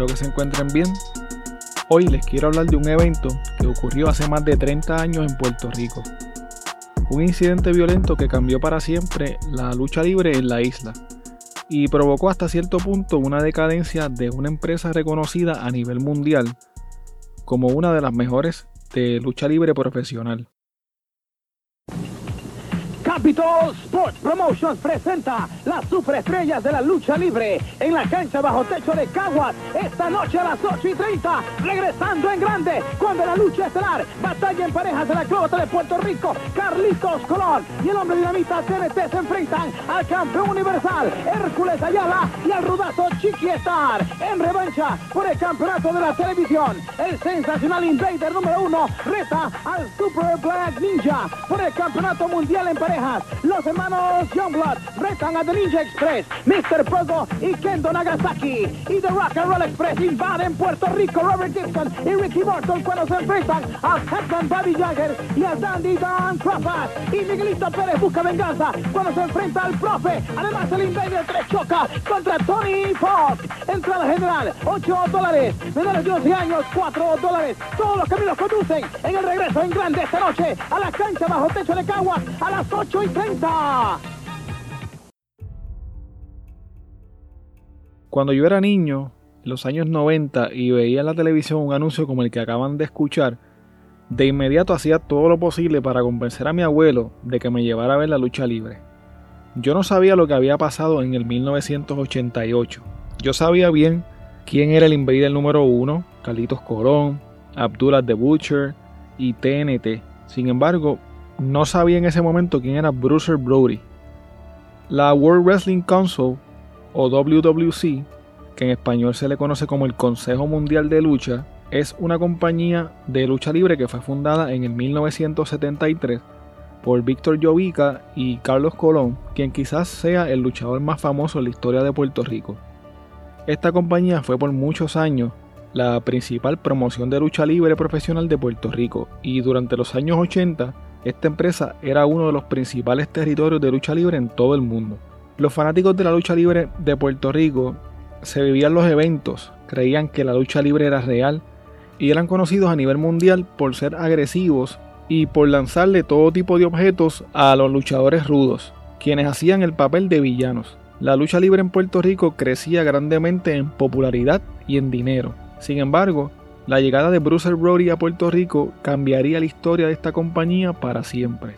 Espero que se encuentren bien. Hoy les quiero hablar de un evento que ocurrió hace más de 30 años en Puerto Rico. Un incidente violento que cambió para siempre la lucha libre en la isla y provocó hasta cierto punto una decadencia de una empresa reconocida a nivel mundial como una de las mejores de lucha libre profesional. Capitol Sports Promotions presenta las superestrellas de la lucha libre en la cancha bajo techo de Caguas esta noche a las 8 y 30, regresando en grande cuando la lucha estelar batalla en parejas de la Clota de Puerto Rico, Carlitos Colón y el hombre dinamita TNT se enfrentan al campeón universal Hércules Ayala y al rudazo Chiqui Star en revancha por el campeonato de la televisión. El sensacional Invader número uno reta al Super Black Ninja por el campeonato mundial en los hermanos Youngblood retan a The Ninja Express, Mr. Pogo y Kendo Nagasaki. Y The Rock and Roll Express invaden Puerto Rico, Robert Gibson y Ricky Morton cuando se enfrentan a Hetman Bobby Jagger y a Dandy Don Crawford. Y Miguelito Pérez busca venganza cuando se enfrenta al profe. Además el Invader 3 choca contra Tony Fox. Entrada general, 8 dólares. Menores de 11 años, 4 dólares. Todos los caminos conducen en el regreso en grande esta noche a la cancha bajo techo de Caguas a las 8 y 30. Cuando yo era niño, en los años 90, y veía en la televisión un anuncio como el que acaban de escuchar, de inmediato hacía todo lo posible para convencer a mi abuelo de que me llevara a ver la lucha libre. Yo no sabía lo que había pasado en el 1988. Yo sabía bien quién era el invader número uno, Carlitos Corón, Abdullah the Butcher y TNT. Sin embargo, no sabía en ese momento quién era Bruce Brody. La World Wrestling Council, o WWC, que en español se le conoce como el Consejo Mundial de Lucha, es una compañía de lucha libre que fue fundada en el 1973 por Víctor Jovica y Carlos Colón, quien quizás sea el luchador más famoso en la historia de Puerto Rico. Esta compañía fue por muchos años la principal promoción de lucha libre profesional de Puerto Rico y durante los años 80 esta empresa era uno de los principales territorios de lucha libre en todo el mundo. Los fanáticos de la lucha libre de Puerto Rico se vivían los eventos, creían que la lucha libre era real y eran conocidos a nivel mundial por ser agresivos y por lanzarle todo tipo de objetos a los luchadores rudos, quienes hacían el papel de villanos. La lucha libre en Puerto Rico crecía grandemente en popularidad y en dinero. Sin embargo, la llegada de Bruce Brody a Puerto Rico cambiaría la historia de esta compañía para siempre.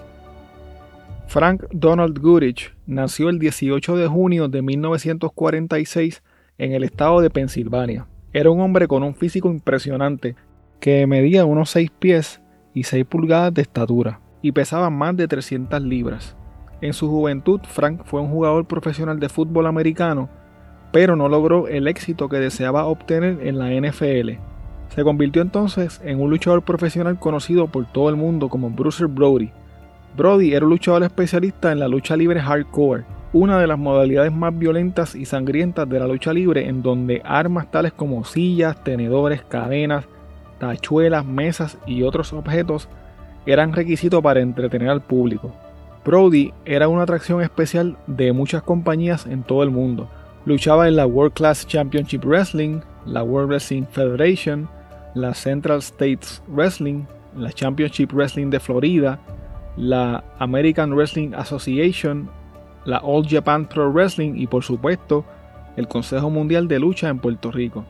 Frank Donald Goodrich nació el 18 de junio de 1946 en el estado de Pensilvania. Era un hombre con un físico impresionante que medía unos 6 pies y 6 pulgadas de estatura y pesaba más de 300 libras. En su juventud, Frank fue un jugador profesional de fútbol americano, pero no logró el éxito que deseaba obtener en la NFL se convirtió entonces en un luchador profesional conocido por todo el mundo como Bruce Brody. Brody era un luchador especialista en la lucha libre hardcore, una de las modalidades más violentas y sangrientas de la lucha libre en donde armas tales como sillas, tenedores, cadenas, tachuelas, mesas y otros objetos eran requisitos para entretener al público. Brody era una atracción especial de muchas compañías en todo el mundo. Luchaba en la World Class Championship Wrestling, la World Wrestling Federation, la Central States Wrestling, la Championship Wrestling de Florida, la American Wrestling Association, la All Japan Pro Wrestling y por supuesto el Consejo Mundial de Lucha en Puerto Rico.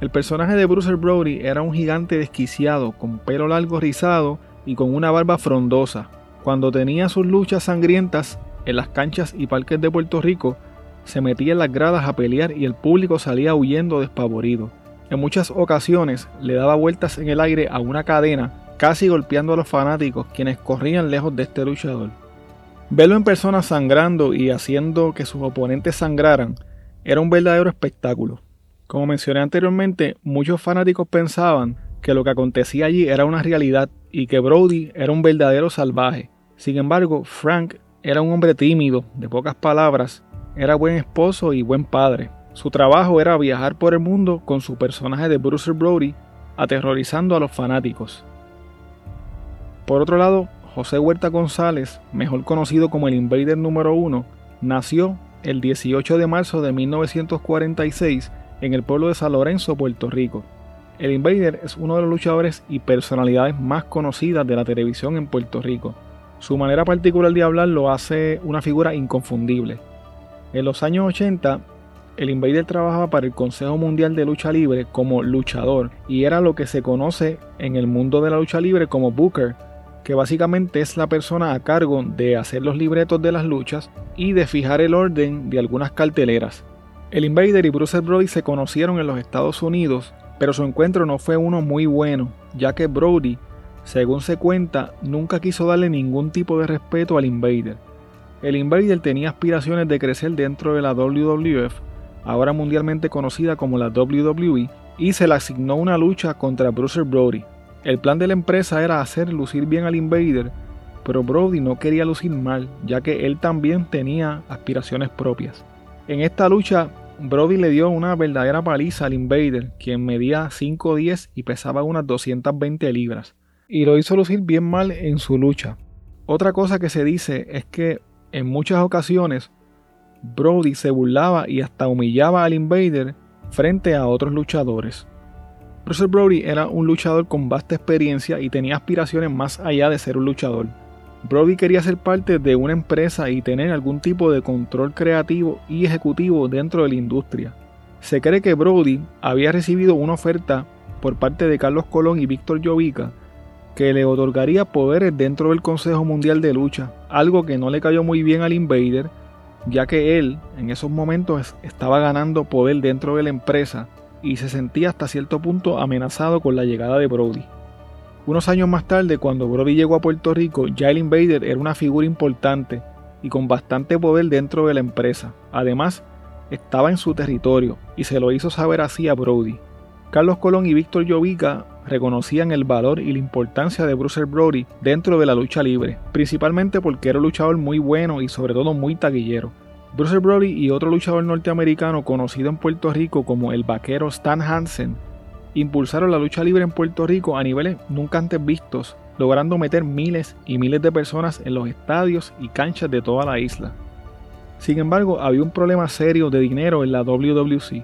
El personaje de Bruce Brody era un gigante desquiciado, con pelo largo rizado y con una barba frondosa. Cuando tenía sus luchas sangrientas en las canchas y parques de Puerto Rico, se metía en las gradas a pelear y el público salía huyendo despavorido. En muchas ocasiones le daba vueltas en el aire a una cadena, casi golpeando a los fanáticos quienes corrían lejos de este luchador. Verlo en persona sangrando y haciendo que sus oponentes sangraran era un verdadero espectáculo. Como mencioné anteriormente, muchos fanáticos pensaban que lo que acontecía allí era una realidad y que Brody era un verdadero salvaje. Sin embargo, Frank era un hombre tímido, de pocas palabras, era buen esposo y buen padre. Su trabajo era viajar por el mundo con su personaje de Bruce Brody, aterrorizando a los fanáticos. Por otro lado, José Huerta González, mejor conocido como el Invader número 1, nació el 18 de marzo de 1946 en el pueblo de San Lorenzo, Puerto Rico. El Invader es uno de los luchadores y personalidades más conocidas de la televisión en Puerto Rico. Su manera particular de hablar lo hace una figura inconfundible. En los años 80, el Invader trabajaba para el Consejo Mundial de Lucha Libre como luchador y era lo que se conoce en el mundo de la lucha libre como Booker, que básicamente es la persona a cargo de hacer los libretos de las luchas y de fijar el orden de algunas carteleras. El Invader y Bruce Brody se conocieron en los Estados Unidos, pero su encuentro no fue uno muy bueno, ya que Brody, según se cuenta, nunca quiso darle ningún tipo de respeto al Invader. El Invader tenía aspiraciones de crecer dentro de la WWF, ahora mundialmente conocida como la WWE, y se le asignó una lucha contra Bruce Brody, el plan de la empresa era hacer lucir bien al Invader, pero Brody no quería lucir mal, ya que él también tenía aspiraciones propias. En esta lucha, Brody le dio una verdadera paliza al Invader, quien medía 5'10 y pesaba unas 220 libras, y lo hizo lucir bien mal en su lucha. Otra cosa que se dice es que en muchas ocasiones Brody se burlaba y hasta humillaba al Invader frente a otros luchadores. Russell Brody era un luchador con vasta experiencia y tenía aspiraciones más allá de ser un luchador. Brody quería ser parte de una empresa y tener algún tipo de control creativo y ejecutivo dentro de la industria. Se cree que Brody había recibido una oferta por parte de Carlos Colón y Víctor Jovica que le otorgaría poderes dentro del Consejo Mundial de Lucha, algo que no le cayó muy bien al Invader, ya que él en esos momentos estaba ganando poder dentro de la empresa y se sentía hasta cierto punto amenazado con la llegada de Brody. Unos años más tarde, cuando Brody llegó a Puerto Rico, ya el Invader era una figura importante y con bastante poder dentro de la empresa. Además, estaba en su territorio y se lo hizo saber así a Brody. Carlos Colón y Víctor Llovica reconocían el valor y la importancia de Bruce Brody dentro de la lucha libre, principalmente porque era un luchador muy bueno y sobre todo muy taquillero. Bruce Brody y otro luchador norteamericano conocido en Puerto Rico como el vaquero Stan Hansen impulsaron la lucha libre en Puerto Rico a niveles nunca antes vistos, logrando meter miles y miles de personas en los estadios y canchas de toda la isla. Sin embargo, había un problema serio de dinero en la WWC.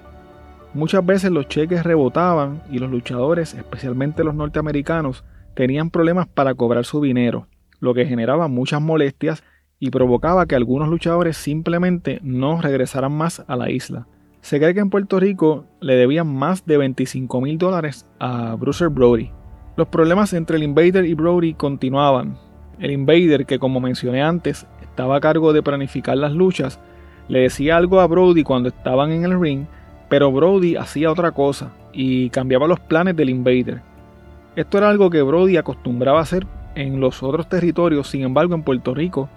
Muchas veces los cheques rebotaban y los luchadores, especialmente los norteamericanos, tenían problemas para cobrar su dinero, lo que generaba muchas molestias y provocaba que algunos luchadores simplemente no regresaran más a la isla. Se cree que en Puerto Rico le debían más de 25 mil dólares a Bruce Brody. Los problemas entre el Invader y Brody continuaban. El Invader, que como mencioné antes, estaba a cargo de planificar las luchas, le decía algo a Brody cuando estaban en el ring, pero Brody hacía otra cosa y cambiaba los planes del Invader. Esto era algo que Brody acostumbraba a hacer en los otros territorios, sin embargo en Puerto Rico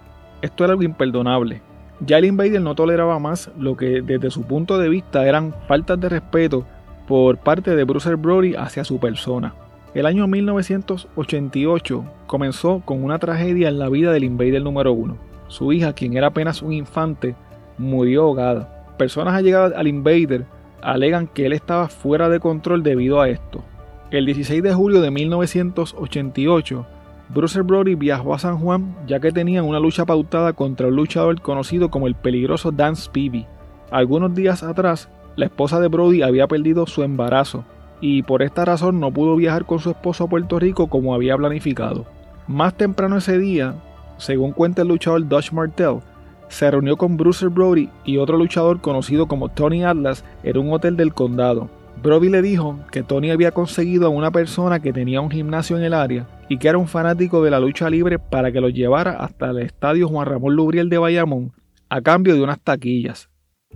esto era algo imperdonable. Ya el Invader no toleraba más lo que desde su punto de vista eran faltas de respeto por parte de Bruce Brody hacia su persona. El año 1988 comenzó con una tragedia en la vida del Invader número 1. Su hija, quien era apenas un infante, murió ahogada. Personas allegadas al Invader alegan que él estaba fuera de control debido a esto. El 16 de julio de 1988, Bruce Brody viajó a San Juan ya que tenían una lucha pautada contra un luchador conocido como el peligroso Dan Spivey. Algunos días atrás, la esposa de Brody había perdido su embarazo y por esta razón no pudo viajar con su esposo a Puerto Rico como había planificado. Más temprano ese día, según cuenta el luchador Dutch Martel, se reunió con Bruce Brody y otro luchador conocido como Tony Atlas en un hotel del condado. Brody le dijo que Tony había conseguido a una persona que tenía un gimnasio en el área y que era un fanático de la lucha libre para que lo llevara hasta el estadio Juan Ramón Lubriel de Bayamón a cambio de unas taquillas.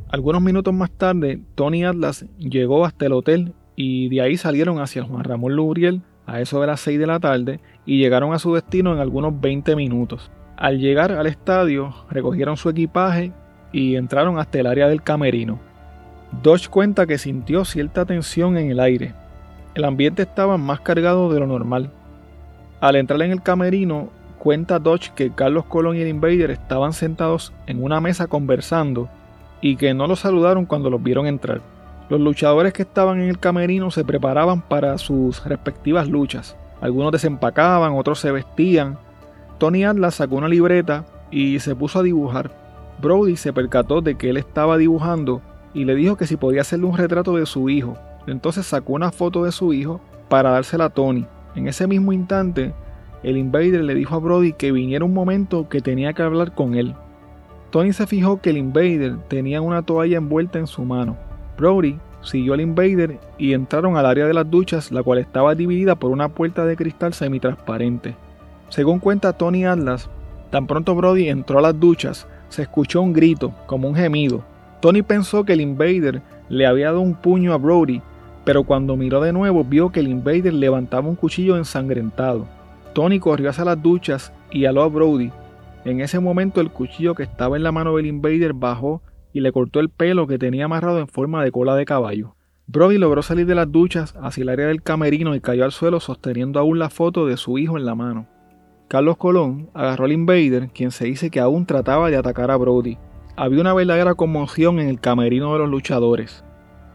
Algunos minutos más tarde, Tony Atlas llegó hasta el hotel y de ahí salieron hacia el Juan Ramón Lubriel a eso de las 6 de la tarde y llegaron a su destino en algunos 20 minutos. Al llegar al estadio, recogieron su equipaje y entraron hasta el área del camerino. Dodge cuenta que sintió cierta tensión en el aire. El ambiente estaba más cargado de lo normal. Al entrar en el camerino, cuenta Dodge que Carlos Colón y el Invader estaban sentados en una mesa conversando y que no los saludaron cuando los vieron entrar. Los luchadores que estaban en el camerino se preparaban para sus respectivas luchas. Algunos desempacaban, otros se vestían. Tony Atlas sacó una libreta y se puso a dibujar. Brody se percató de que él estaba dibujando y le dijo que si podía hacerle un retrato de su hijo. Entonces sacó una foto de su hijo para dársela a Tony. En ese mismo instante, el invader le dijo a Brody que viniera un momento que tenía que hablar con él. Tony se fijó que el invader tenía una toalla envuelta en su mano. Brody siguió al invader y entraron al área de las duchas, la cual estaba dividida por una puerta de cristal semitransparente. Según cuenta Tony Atlas, tan pronto Brody entró a las duchas, se escuchó un grito, como un gemido. Tony pensó que el invader le había dado un puño a Brody, pero cuando miró de nuevo vio que el invader levantaba un cuchillo ensangrentado. Tony corrió hacia las duchas y aló a Brody. En ese momento el cuchillo que estaba en la mano del invader bajó y le cortó el pelo que tenía amarrado en forma de cola de caballo. Brody logró salir de las duchas hacia el área del camerino y cayó al suelo sosteniendo aún la foto de su hijo en la mano. Carlos Colón agarró al invader, quien se dice que aún trataba de atacar a Brody. Había una verdadera conmoción en el camerino de los luchadores.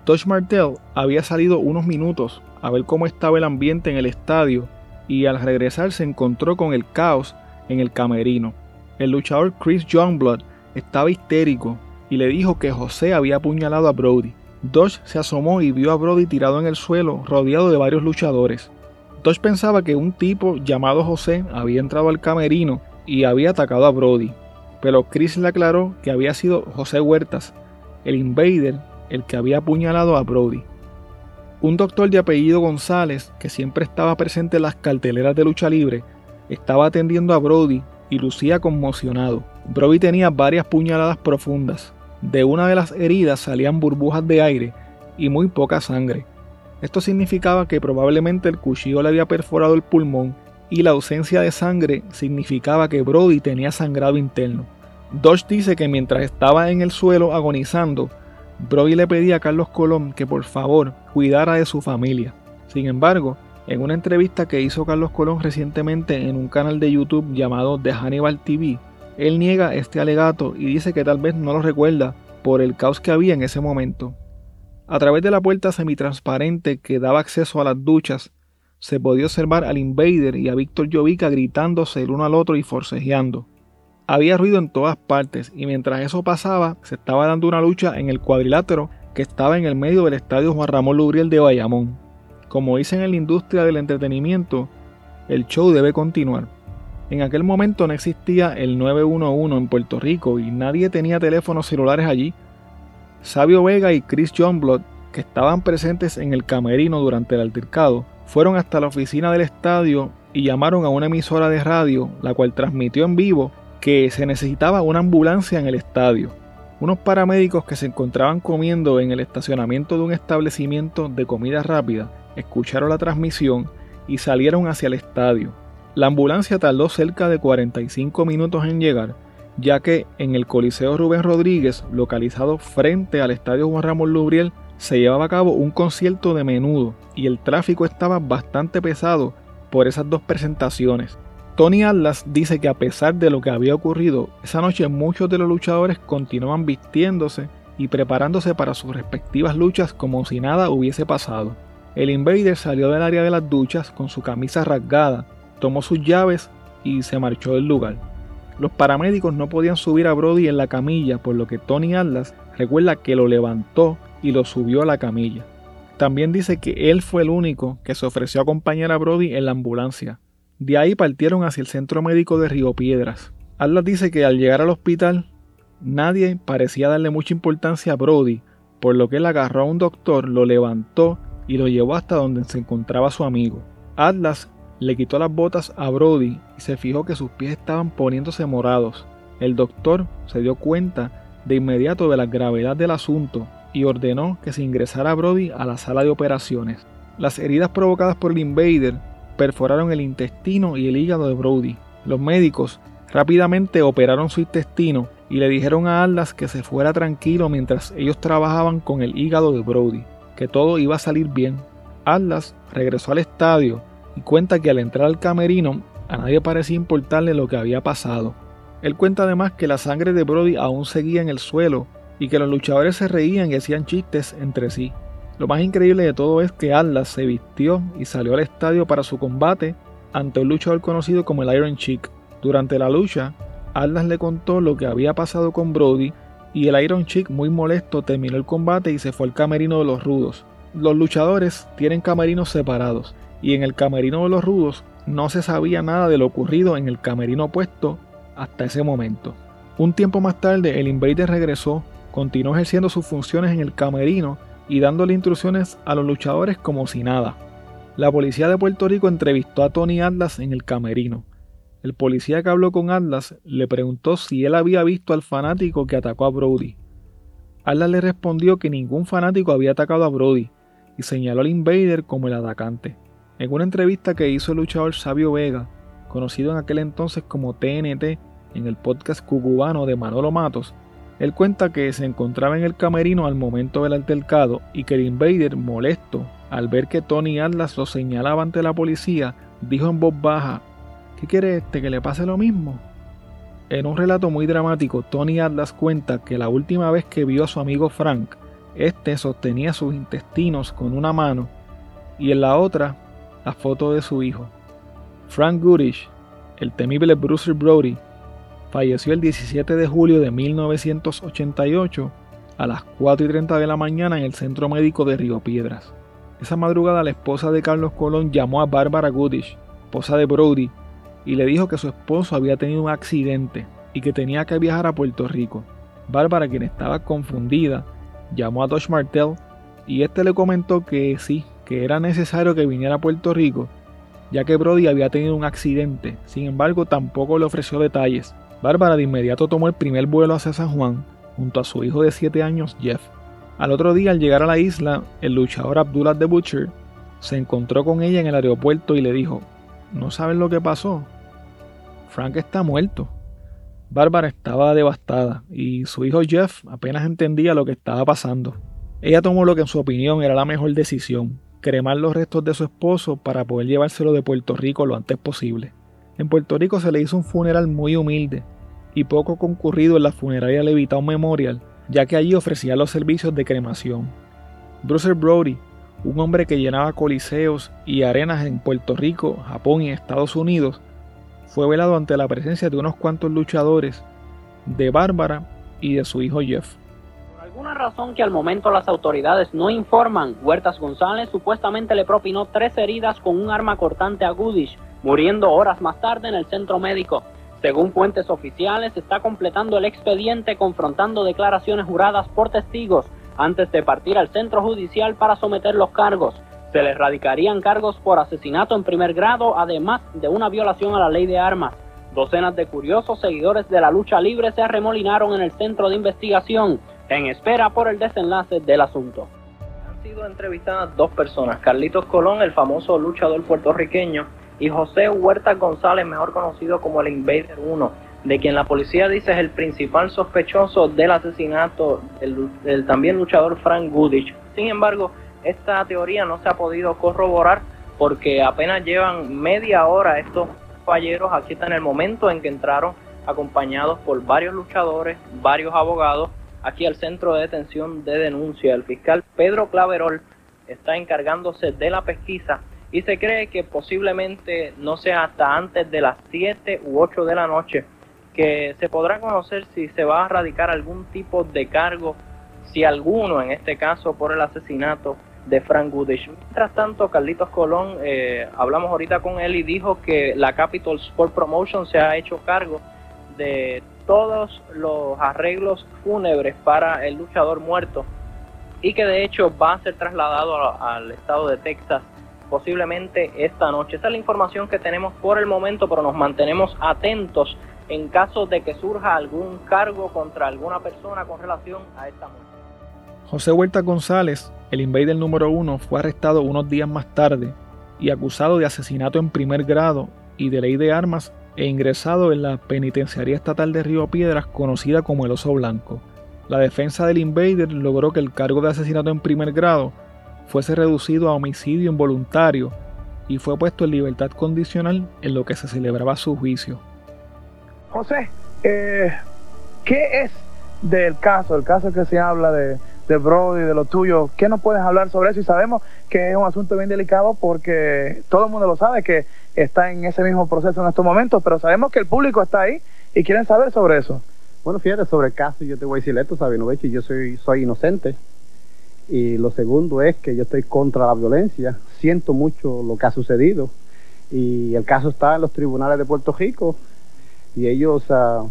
Tosh Martel había salido unos minutos a ver cómo estaba el ambiente en el estadio y al regresar se encontró con el caos en el camerino. El luchador Chris Youngblood estaba histérico y le dijo que José había apuñalado a Brody. Dodge se asomó y vio a Brody tirado en el suelo, rodeado de varios luchadores. Dodge pensaba que un tipo llamado José había entrado al camerino y había atacado a Brody, pero Chris le aclaró que había sido José Huertas, el invader, el que había apuñalado a Brody. Un doctor de apellido González, que siempre estaba presente en las carteleras de lucha libre, estaba atendiendo a Brody y lucía conmocionado. Brody tenía varias puñaladas profundas. De una de las heridas salían burbujas de aire y muy poca sangre. Esto significaba que probablemente el cuchillo le había perforado el pulmón y la ausencia de sangre significaba que Brody tenía sangrado interno. Dodge dice que mientras estaba en el suelo agonizando, Brody le pedía a Carlos Colón que por favor cuidara de su familia. Sin embargo, en una entrevista que hizo Carlos Colón recientemente en un canal de YouTube llamado The Hannibal TV, él niega este alegato y dice que tal vez no lo recuerda por el caos que había en ese momento. A través de la puerta semitransparente que daba acceso a las duchas, se podía observar al Invader y a Víctor Jovica gritándose el uno al otro y forcejeando. Había ruido en todas partes y mientras eso pasaba se estaba dando una lucha en el cuadrilátero que estaba en el medio del estadio Juan Ramón Lubriel de Bayamón. Como dicen en la industria del entretenimiento, el show debe continuar. En aquel momento no existía el 911 en Puerto Rico y nadie tenía teléfonos celulares allí. Sabio Vega y Chris Johnblood, que estaban presentes en el camerino durante el altercado, fueron hasta la oficina del estadio y llamaron a una emisora de radio, la cual transmitió en vivo que se necesitaba una ambulancia en el estadio. Unos paramédicos que se encontraban comiendo en el estacionamiento de un establecimiento de comida rápida escucharon la transmisión y salieron hacia el estadio. La ambulancia tardó cerca de 45 minutos en llegar, ya que en el Coliseo Rubén Rodríguez, localizado frente al Estadio Juan Ramón Lubriel, se llevaba a cabo un concierto de menudo y el tráfico estaba bastante pesado por esas dos presentaciones. Tony Atlas dice que a pesar de lo que había ocurrido, esa noche muchos de los luchadores continuaban vistiéndose y preparándose para sus respectivas luchas como si nada hubiese pasado. El Invader salió del área de las duchas con su camisa rasgada, tomó sus llaves y se marchó del lugar. Los paramédicos no podían subir a Brody en la camilla, por lo que Tony Atlas recuerda que lo levantó y lo subió a la camilla. También dice que él fue el único que se ofreció a acompañar a Brody en la ambulancia, de ahí partieron hacia el centro médico de Río Piedras. Atlas dice que al llegar al hospital, nadie parecía darle mucha importancia a Brody, por lo que él agarró a un doctor, lo levantó y lo llevó hasta donde se encontraba su amigo. Atlas le quitó las botas a Brody y se fijó que sus pies estaban poniéndose morados. El doctor se dio cuenta de inmediato de la gravedad del asunto y ordenó que se ingresara a Brody a la sala de operaciones. Las heridas provocadas por el invader perforaron el intestino y el hígado de Brody. Los médicos rápidamente operaron su intestino y le dijeron a Atlas que se fuera tranquilo mientras ellos trabajaban con el hígado de Brody, que todo iba a salir bien. Atlas regresó al estadio cuenta que al entrar al camerino a nadie parecía importarle lo que había pasado. Él cuenta además que la sangre de Brody aún seguía en el suelo y que los luchadores se reían y hacían chistes entre sí. Lo más increíble de todo es que Atlas se vistió y salió al estadio para su combate ante un luchador conocido como el Iron Chick. Durante la lucha, Atlas le contó lo que había pasado con Brody y el Iron Chick muy molesto terminó el combate y se fue al camerino de los rudos. Los luchadores tienen camerinos separados y en el camerino de los rudos no se sabía nada de lo ocurrido en el camerino opuesto hasta ese momento. Un tiempo más tarde el Invader regresó, continuó ejerciendo sus funciones en el camerino y dándole instrucciones a los luchadores como si nada. La policía de Puerto Rico entrevistó a Tony Atlas en el camerino. El policía que habló con Atlas le preguntó si él había visto al fanático que atacó a Brody. Atlas le respondió que ningún fanático había atacado a Brody y señaló al Invader como el atacante. En una entrevista que hizo el luchador Sabio Vega, conocido en aquel entonces como TNT, en el podcast cucubano de Manolo Matos, él cuenta que se encontraba en el camerino al momento del altercado y que el Invader, molesto al ver que Tony Atlas lo señalaba ante la policía, dijo en voz baja ¿Qué quiere este? ¿Que le pase lo mismo? En un relato muy dramático, Tony Atlas cuenta que la última vez que vio a su amigo Frank, este sostenía sus intestinos con una mano y en la otra la foto de su hijo. Frank Goodish, el temible Bruce Brody, falleció el 17 de julio de 1988 a las 4 y 30 de la mañana en el centro médico de Río Piedras. Esa madrugada la esposa de Carlos Colón llamó a Barbara Goodish, esposa de Brody, y le dijo que su esposo había tenido un accidente y que tenía que viajar a Puerto Rico. Bárbara, quien estaba confundida, llamó a Dodge Martel y este le comentó que sí, que era necesario que viniera a Puerto Rico, ya que Brody había tenido un accidente. Sin embargo, tampoco le ofreció detalles. Bárbara de inmediato tomó el primer vuelo hacia San Juan junto a su hijo de 7 años, Jeff. Al otro día, al llegar a la isla, el luchador Abdullah the Butcher se encontró con ella en el aeropuerto y le dijo, ¿No saben lo que pasó? Frank está muerto. Bárbara estaba devastada y su hijo Jeff apenas entendía lo que estaba pasando. Ella tomó lo que en su opinión era la mejor decisión, cremar los restos de su esposo para poder llevárselo de Puerto Rico lo antes posible. En Puerto Rico se le hizo un funeral muy humilde y poco concurrido en la funeraria Levitown Memorial, ya que allí ofrecía los servicios de cremación. Bruce Brody un hombre que llenaba coliseos y arenas en Puerto Rico, Japón y Estados Unidos, fue velado ante la presencia de unos cuantos luchadores, de Bárbara y de su hijo Jeff. Alguna razón que al momento las autoridades no informan, Huertas González supuestamente le propinó tres heridas con un arma cortante a Goodish, muriendo horas más tarde en el centro médico. Según fuentes oficiales, está completando el expediente confrontando declaraciones juradas por testigos antes de partir al centro judicial para someter los cargos. Se le radicarían cargos por asesinato en primer grado, además de una violación a la ley de armas. Docenas de curiosos seguidores de la lucha libre se arremolinaron en el centro de investigación, en espera por el desenlace del asunto. Han sido entrevistadas dos personas, Carlitos Colón, el famoso luchador puertorriqueño, y José Huerta González, mejor conocido como el Invader 1 de quien la policía dice es el principal sospechoso del asesinato del, también luchador Frank Goodich. Sin embargo, esta teoría no se ha podido corroborar porque apenas llevan media hora estos falleros. Aquí está en el momento en que entraron acompañados por varios luchadores, varios abogados, aquí al centro de detención de denuncia. El fiscal Pedro Claverol está encargándose de la pesquisa y se cree que posiblemente no sea hasta antes de las 7 u 8 de la noche que se podrá conocer si se va a radicar algún tipo de cargo, si alguno, en este caso por el asesinato de Frank Goodrich. Mientras tanto, Carlitos Colón, eh, hablamos ahorita con él y dijo que la Capital Sport Promotion se ha hecho cargo de todos los arreglos fúnebres para el luchador muerto y que de hecho va a ser trasladado al estado de Texas posiblemente esta noche. Esa es la información que tenemos por el momento, pero nos mantenemos atentos en caso de que surja algún cargo contra alguna persona con relación a esta muerte. José Huerta González, el invader número uno, fue arrestado unos días más tarde y acusado de asesinato en primer grado y de ley de armas e ingresado en la penitenciaría estatal de Río Piedras conocida como el Oso Blanco. La defensa del invader logró que el cargo de asesinato en primer grado fuese reducido a homicidio involuntario y fue puesto en libertad condicional en lo que se celebraba su juicio. José, eh, ¿qué es del caso, el caso que se habla de, de Brody, de lo tuyo? ¿Qué nos puedes hablar sobre eso? Y sabemos que es un asunto bien delicado porque todo el mundo lo sabe que está en ese mismo proceso en estos momentos, pero sabemos que el público está ahí y quieren saber sobre eso. Bueno, fíjate, sobre el caso yo te voy a decir esto, Sabinovich, yo soy, soy inocente. Y lo segundo es que yo estoy contra la violencia, siento mucho lo que ha sucedido. Y el caso está en los tribunales de Puerto Rico y ellos uh,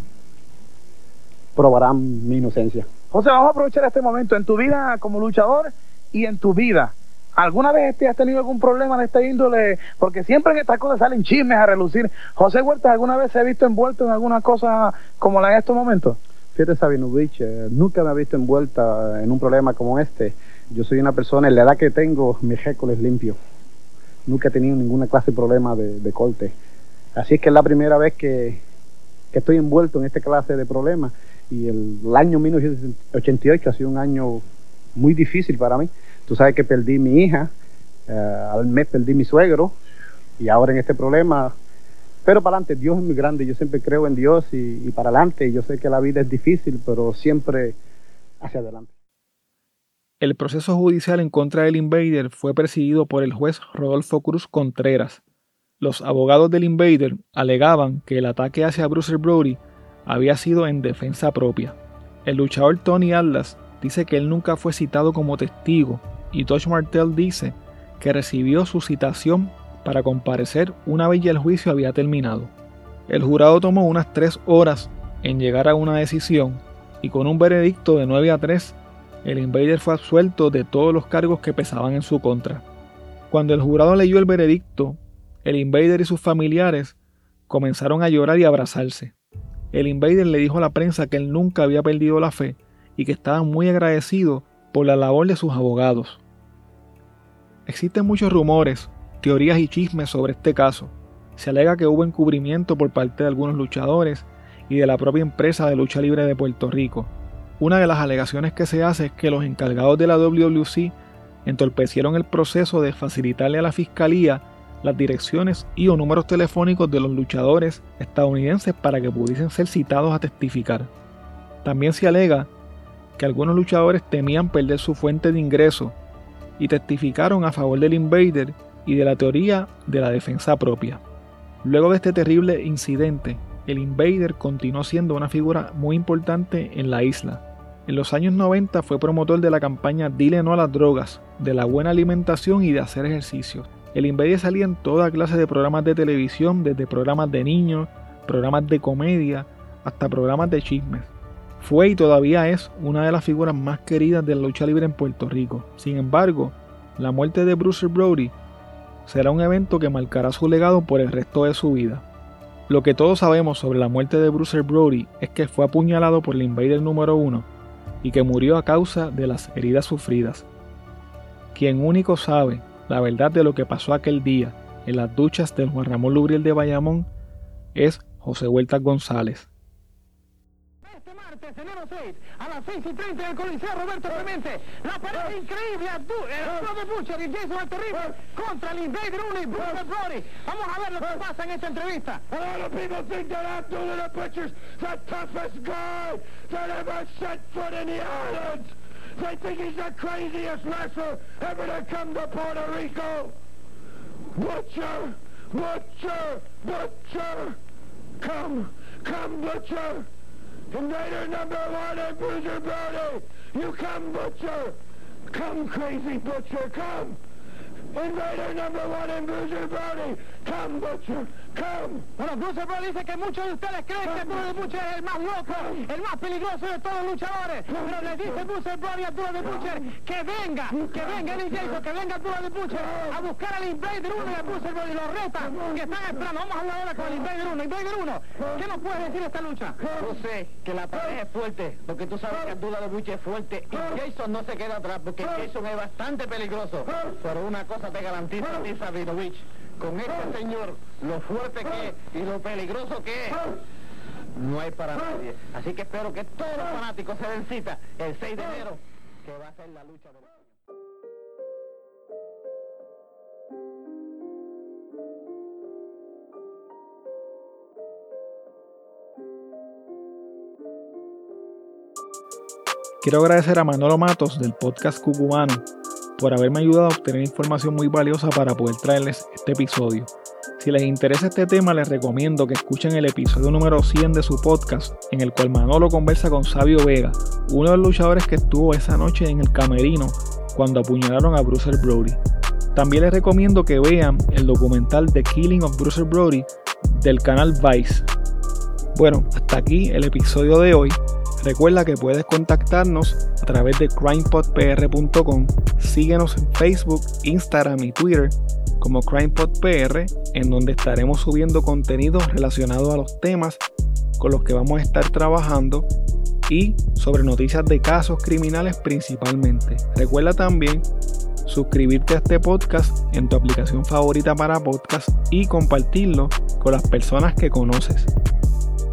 probarán mi inocencia. José, vamos a aprovechar este momento en tu vida como luchador y en tu vida. ¿Alguna vez te has tenido algún problema de esta índole? Porque siempre en estas cosas salen chismes a relucir. José Huerta, ¿alguna vez se ha visto envuelto en alguna cosa como la de estos momentos? Fíjate, Sabinovich, eh, nunca me he visto envuelta en un problema como este. Yo soy una persona, en la edad que tengo, mi récord es limpio. Nunca he tenido ninguna clase de problema de, de corte. Así es que es la primera vez que, que estoy envuelto en esta clase de problemas. Y el, el año 1988 ha sido un año muy difícil para mí. Tú sabes que perdí mi hija, uh, al mes perdí mi suegro y ahora en este problema. Pero para adelante, Dios es muy grande, yo siempre creo en Dios y, y para adelante. Yo sé que la vida es difícil, pero siempre hacia adelante. El proceso judicial en contra del Invader fue presidido por el juez Rodolfo Cruz Contreras. Los abogados del Invader alegaban que el ataque hacia Bruce Brody había sido en defensa propia. El luchador Tony Atlas dice que él nunca fue citado como testigo y Tosh Martel dice que recibió su citación para comparecer una vez ya el juicio había terminado. El jurado tomó unas tres horas en llegar a una decisión y con un veredicto de 9 a 3, el Invader fue absuelto de todos los cargos que pesaban en su contra. Cuando el jurado leyó el veredicto, el Invader y sus familiares comenzaron a llorar y abrazarse. El Invader le dijo a la prensa que él nunca había perdido la fe y que estaba muy agradecido por la labor de sus abogados. Existen muchos rumores, teorías y chismes sobre este caso. Se alega que hubo encubrimiento por parte de algunos luchadores y de la propia empresa de lucha libre de Puerto Rico. Una de las alegaciones que se hace es que los encargados de la WWC entorpecieron el proceso de facilitarle a la fiscalía las direcciones y o números telefónicos de los luchadores estadounidenses para que pudiesen ser citados a testificar. También se alega que algunos luchadores temían perder su fuente de ingreso y testificaron a favor del Invader y de la teoría de la defensa propia. Luego de este terrible incidente, el Invader continuó siendo una figura muy importante en la isla. En los años 90 fue promotor de la campaña Dile no a las drogas, de la buena alimentación y de hacer ejercicio. El Invader salía en toda clase de programas de televisión, desde programas de niños, programas de comedia, hasta programas de chismes. Fue y todavía es una de las figuras más queridas de la lucha libre en Puerto Rico. Sin embargo, la muerte de Bruce Brody será un evento que marcará su legado por el resto de su vida. Lo que todos sabemos sobre la muerte de Bruce Brody es que fue apuñalado por el Invader número 1 y que murió a causa de las heridas sufridas. Quien único sabe la verdad de lo que pasó aquel día en las duchas del Juan Ramón Lubriel de Bayamón es José Huerta González. Este martes, enero 6, a las 6 y 30 en el Coliseo Roberto Clemente, la pelea increíble, el Abdul de Butcher y Jason el Terrible contra el Invader 1 y Bruce Brody. Vamos a ver lo que pasa en esta entrevista. A lot of people think that Abdullah the Butcher's the toughest guy that ever set foot in the islands. They think he's the craziest wrestler ever to come to Puerto Rico. Butcher, Butcher, Butcher. Come, come, Butcher. Invader number one and Bruiser Brody. You come, Butcher. Come, crazy Butcher, come. Invader number one and Bruiser Brody. Come, Butcher, come. Bueno, Bruce dice que muchos de ustedes creen que Abdul de Butcher es el más loco, el más peligroso de todos los luchadores. Pero le dice Bruce Brody a Abdul de Butcher que venga, que venga el Jason, que venga Abdul de Butcher a buscar al Invader 1 y a Bruce Brody. Lo reta, que están esperando. Vamos a hablar ahora con el Invader 1. Invader 1, ¿qué nos puedes decir de esta lucha? Yo sé que la pareja es fuerte, porque tú sabes que Abdullah de Buche es fuerte y Jason no se queda atrás, porque Jason es bastante peligroso. Pero una cosa te garantiza a ti, Sabinovich, con este señor, lo fuerte que es y lo peligroso que es, no hay para nadie. Así que espero que todos los fanáticos se den cita el 6 de enero, que va a ser la lucha de... Quiero agradecer a Manolo Matos del podcast Cucumano por haberme ayudado a obtener información muy valiosa para poder traerles este episodio. Si les interesa este tema, les recomiendo que escuchen el episodio número 100 de su podcast, en el cual Manolo conversa con Sabio Vega, uno de los luchadores que estuvo esa noche en el camerino cuando apuñalaron a Bruce Brody. También les recomiendo que vean el documental The Killing of Bruce Brody del canal Vice. Bueno, hasta aquí el episodio de hoy. Recuerda que puedes contactarnos a través de crimepodpr.com. Síguenos en Facebook, Instagram y Twitter como CrimePodPR, en donde estaremos subiendo contenido relacionado a los temas con los que vamos a estar trabajando y sobre noticias de casos criminales principalmente. Recuerda también suscribirte a este podcast en tu aplicación favorita para podcast y compartirlo con las personas que conoces.